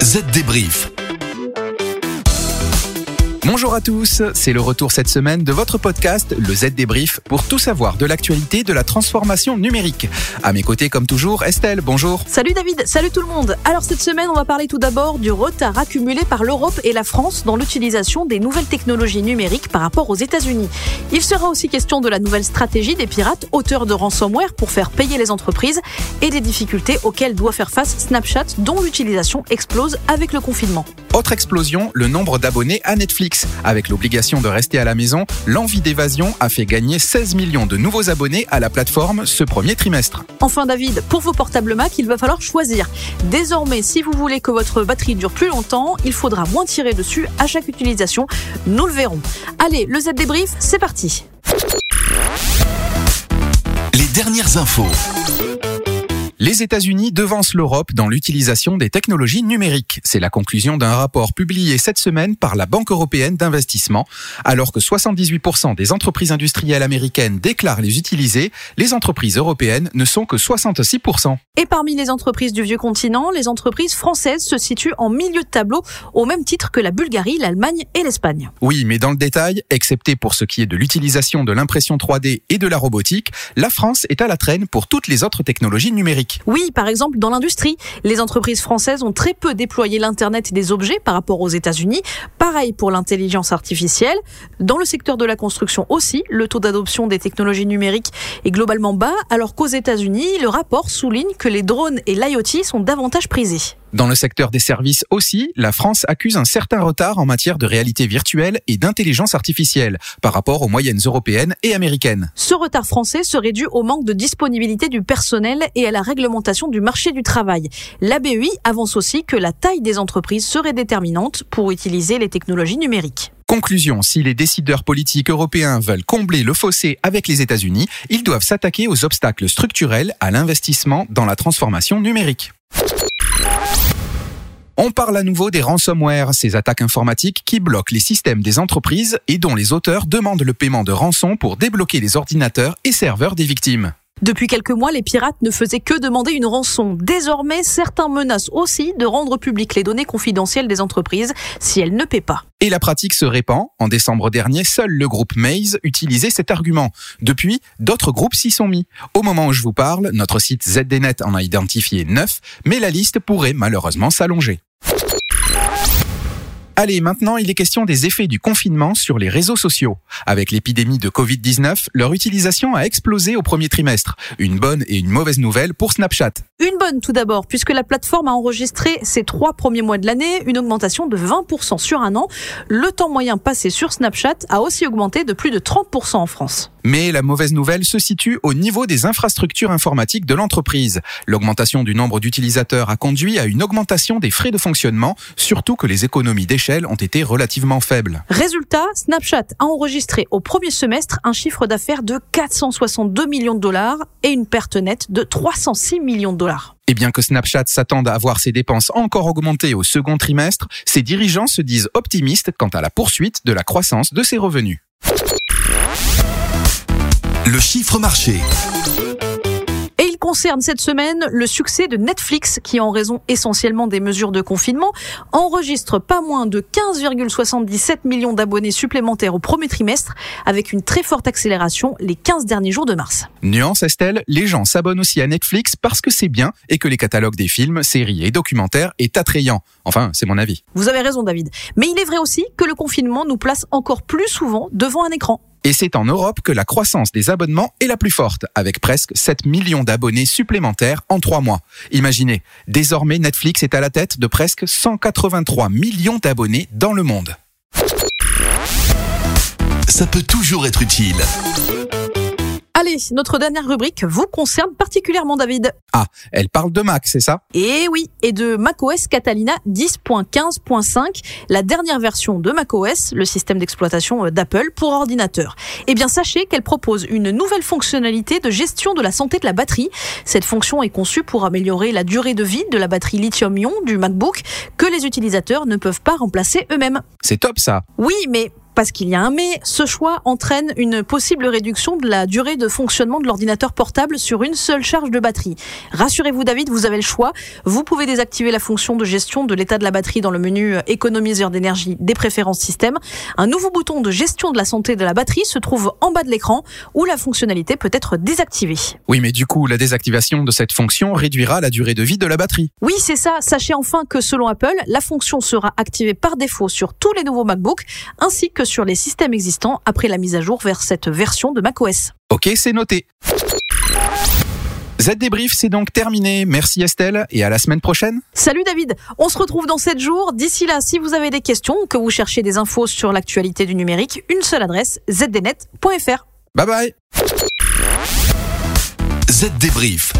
Z débrief. Bonjour à tous, c'est le retour cette semaine de votre podcast, le Z débrief, pour tout savoir de l'actualité de la transformation numérique. À mes côtés, comme toujours, Estelle, bonjour. Salut David, salut tout le monde. Alors cette semaine, on va parler tout d'abord du retard accumulé par l'Europe et la France dans l'utilisation des nouvelles technologies numériques par rapport aux États-Unis. Il sera aussi question de la nouvelle stratégie des pirates auteurs de ransomware pour faire payer les entreprises et des difficultés auxquelles doit faire face Snapchat dont l'utilisation explose avec le confinement. Autre explosion, le nombre d'abonnés à Netflix. Avec l'obligation de rester à la maison, l'envie d'évasion a fait gagner 16 millions de nouveaux abonnés à la plateforme ce premier trimestre. Enfin David, pour vos portables Mac, il va falloir choisir. Désormais, si vous voulez que votre batterie dure plus longtemps, il faudra moins tirer dessus à chaque utilisation. Nous le verrons. Allez, le Z débrief, c'est parti. Les dernières infos. Les États-Unis devancent l'Europe dans l'utilisation des technologies numériques. C'est la conclusion d'un rapport publié cette semaine par la Banque européenne d'investissement. Alors que 78% des entreprises industrielles américaines déclarent les utiliser, les entreprises européennes ne sont que 66%. Et parmi les entreprises du vieux continent, les entreprises françaises se situent en milieu de tableau, au même titre que la Bulgarie, l'Allemagne et l'Espagne. Oui, mais dans le détail, excepté pour ce qui est de l'utilisation de l'impression 3D et de la robotique, la France est à la traîne pour toutes les autres technologies numériques. Oui, par exemple, dans l'industrie, les entreprises françaises ont très peu déployé l'Internet des objets par rapport aux États-Unis. Pareil pour l'intelligence artificielle. Dans le secteur de la construction aussi, le taux d'adoption des technologies numériques est globalement bas, alors qu'aux États-Unis, le rapport souligne que les drones et l'IoT sont davantage prisés. Dans le secteur des services aussi, la France accuse un certain retard en matière de réalité virtuelle et d'intelligence artificielle par rapport aux moyennes européennes et américaines. Ce retard français serait dû au manque de disponibilité du personnel et à la réglementation du marché du travail. La BEI avance aussi que la taille des entreprises serait déterminante pour utiliser les technologies numériques. Conclusion, si les décideurs politiques européens veulent combler le fossé avec les États-Unis, ils doivent s'attaquer aux obstacles structurels à l'investissement dans la transformation numérique. On parle à nouveau des ransomware, ces attaques informatiques qui bloquent les systèmes des entreprises et dont les auteurs demandent le paiement de rançon pour débloquer les ordinateurs et serveurs des victimes. Depuis quelques mois, les pirates ne faisaient que demander une rançon. Désormais, certains menacent aussi de rendre publiques les données confidentielles des entreprises si elles ne paient pas. Et la pratique se répand. En décembre dernier, seul le groupe Maze utilisait cet argument. Depuis, d'autres groupes s'y sont mis. Au moment où je vous parle, notre site ZDNet en a identifié 9, mais la liste pourrait malheureusement s'allonger. Allez, maintenant, il est question des effets du confinement sur les réseaux sociaux. Avec l'épidémie de Covid-19, leur utilisation a explosé au premier trimestre. Une bonne et une mauvaise nouvelle pour Snapchat. Une bonne tout d'abord, puisque la plateforme a enregistré ces trois premiers mois de l'année une augmentation de 20% sur un an. Le temps moyen passé sur Snapchat a aussi augmenté de plus de 30% en France. Mais la mauvaise nouvelle se situe au niveau des infrastructures informatiques de l'entreprise. L'augmentation du nombre d'utilisateurs a conduit à une augmentation des frais de fonctionnement, surtout que les économies d'échelle ont été relativement faibles. Résultat, Snapchat a enregistré au premier semestre un chiffre d'affaires de 462 millions de dollars et une perte nette de 306 millions de dollars. Et bien que Snapchat s'attende à voir ses dépenses encore augmenter au second trimestre, ses dirigeants se disent optimistes quant à la poursuite de la croissance de ses revenus. Le chiffre marché concerne cette semaine le succès de Netflix qui, en raison essentiellement des mesures de confinement, enregistre pas moins de 15,77 millions d'abonnés supplémentaires au premier trimestre, avec une très forte accélération les 15 derniers jours de mars. Nuance Estelle, les gens s'abonnent aussi à Netflix parce que c'est bien et que les catalogues des films, séries et documentaires est attrayant. Enfin, c'est mon avis. Vous avez raison David. Mais il est vrai aussi que le confinement nous place encore plus souvent devant un écran. Et c'est en Europe que la croissance des abonnements est la plus forte, avec presque 7 millions d'abonnés supplémentaires en 3 mois. Imaginez, désormais Netflix est à la tête de presque 183 millions d'abonnés dans le monde. Ça peut toujours être utile. Allez, notre dernière rubrique vous concerne particulièrement, David. Ah, elle parle de Mac, c'est ça? Eh oui, et de macOS Catalina 10.15.5, la dernière version de macOS, le système d'exploitation euh, d'Apple pour ordinateur. Eh bien, sachez qu'elle propose une nouvelle fonctionnalité de gestion de la santé de la batterie. Cette fonction est conçue pour améliorer la durée de vie de la batterie lithium-ion du MacBook que les utilisateurs ne peuvent pas remplacer eux-mêmes. C'est top ça. Oui, mais parce qu'il y a un mais, ce choix entraîne une possible réduction de la durée de fonctionnement de l'ordinateur portable sur une seule charge de batterie. Rassurez-vous David, vous avez le choix. Vous pouvez désactiver la fonction de gestion de l'état de la batterie dans le menu économiseur d'énergie des préférences système. Un nouveau bouton de gestion de la santé de la batterie se trouve en bas de l'écran où la fonctionnalité peut être désactivée. Oui, mais du coup, la désactivation de cette fonction réduira la durée de vie de la batterie. Oui, c'est ça. Sachez enfin que selon Apple, la fonction sera activée par défaut sur tous les nouveaux MacBooks ainsi que sur les systèmes existants après la mise à jour vers cette version de macOS. Ok, c'est noté. Z débrief, c'est donc terminé. Merci Estelle et à la semaine prochaine. Salut David, on se retrouve dans 7 jours. D'ici là, si vous avez des questions ou que vous cherchez des infos sur l'actualité du numérique, une seule adresse, zdnet.fr. Bye bye. Z débrief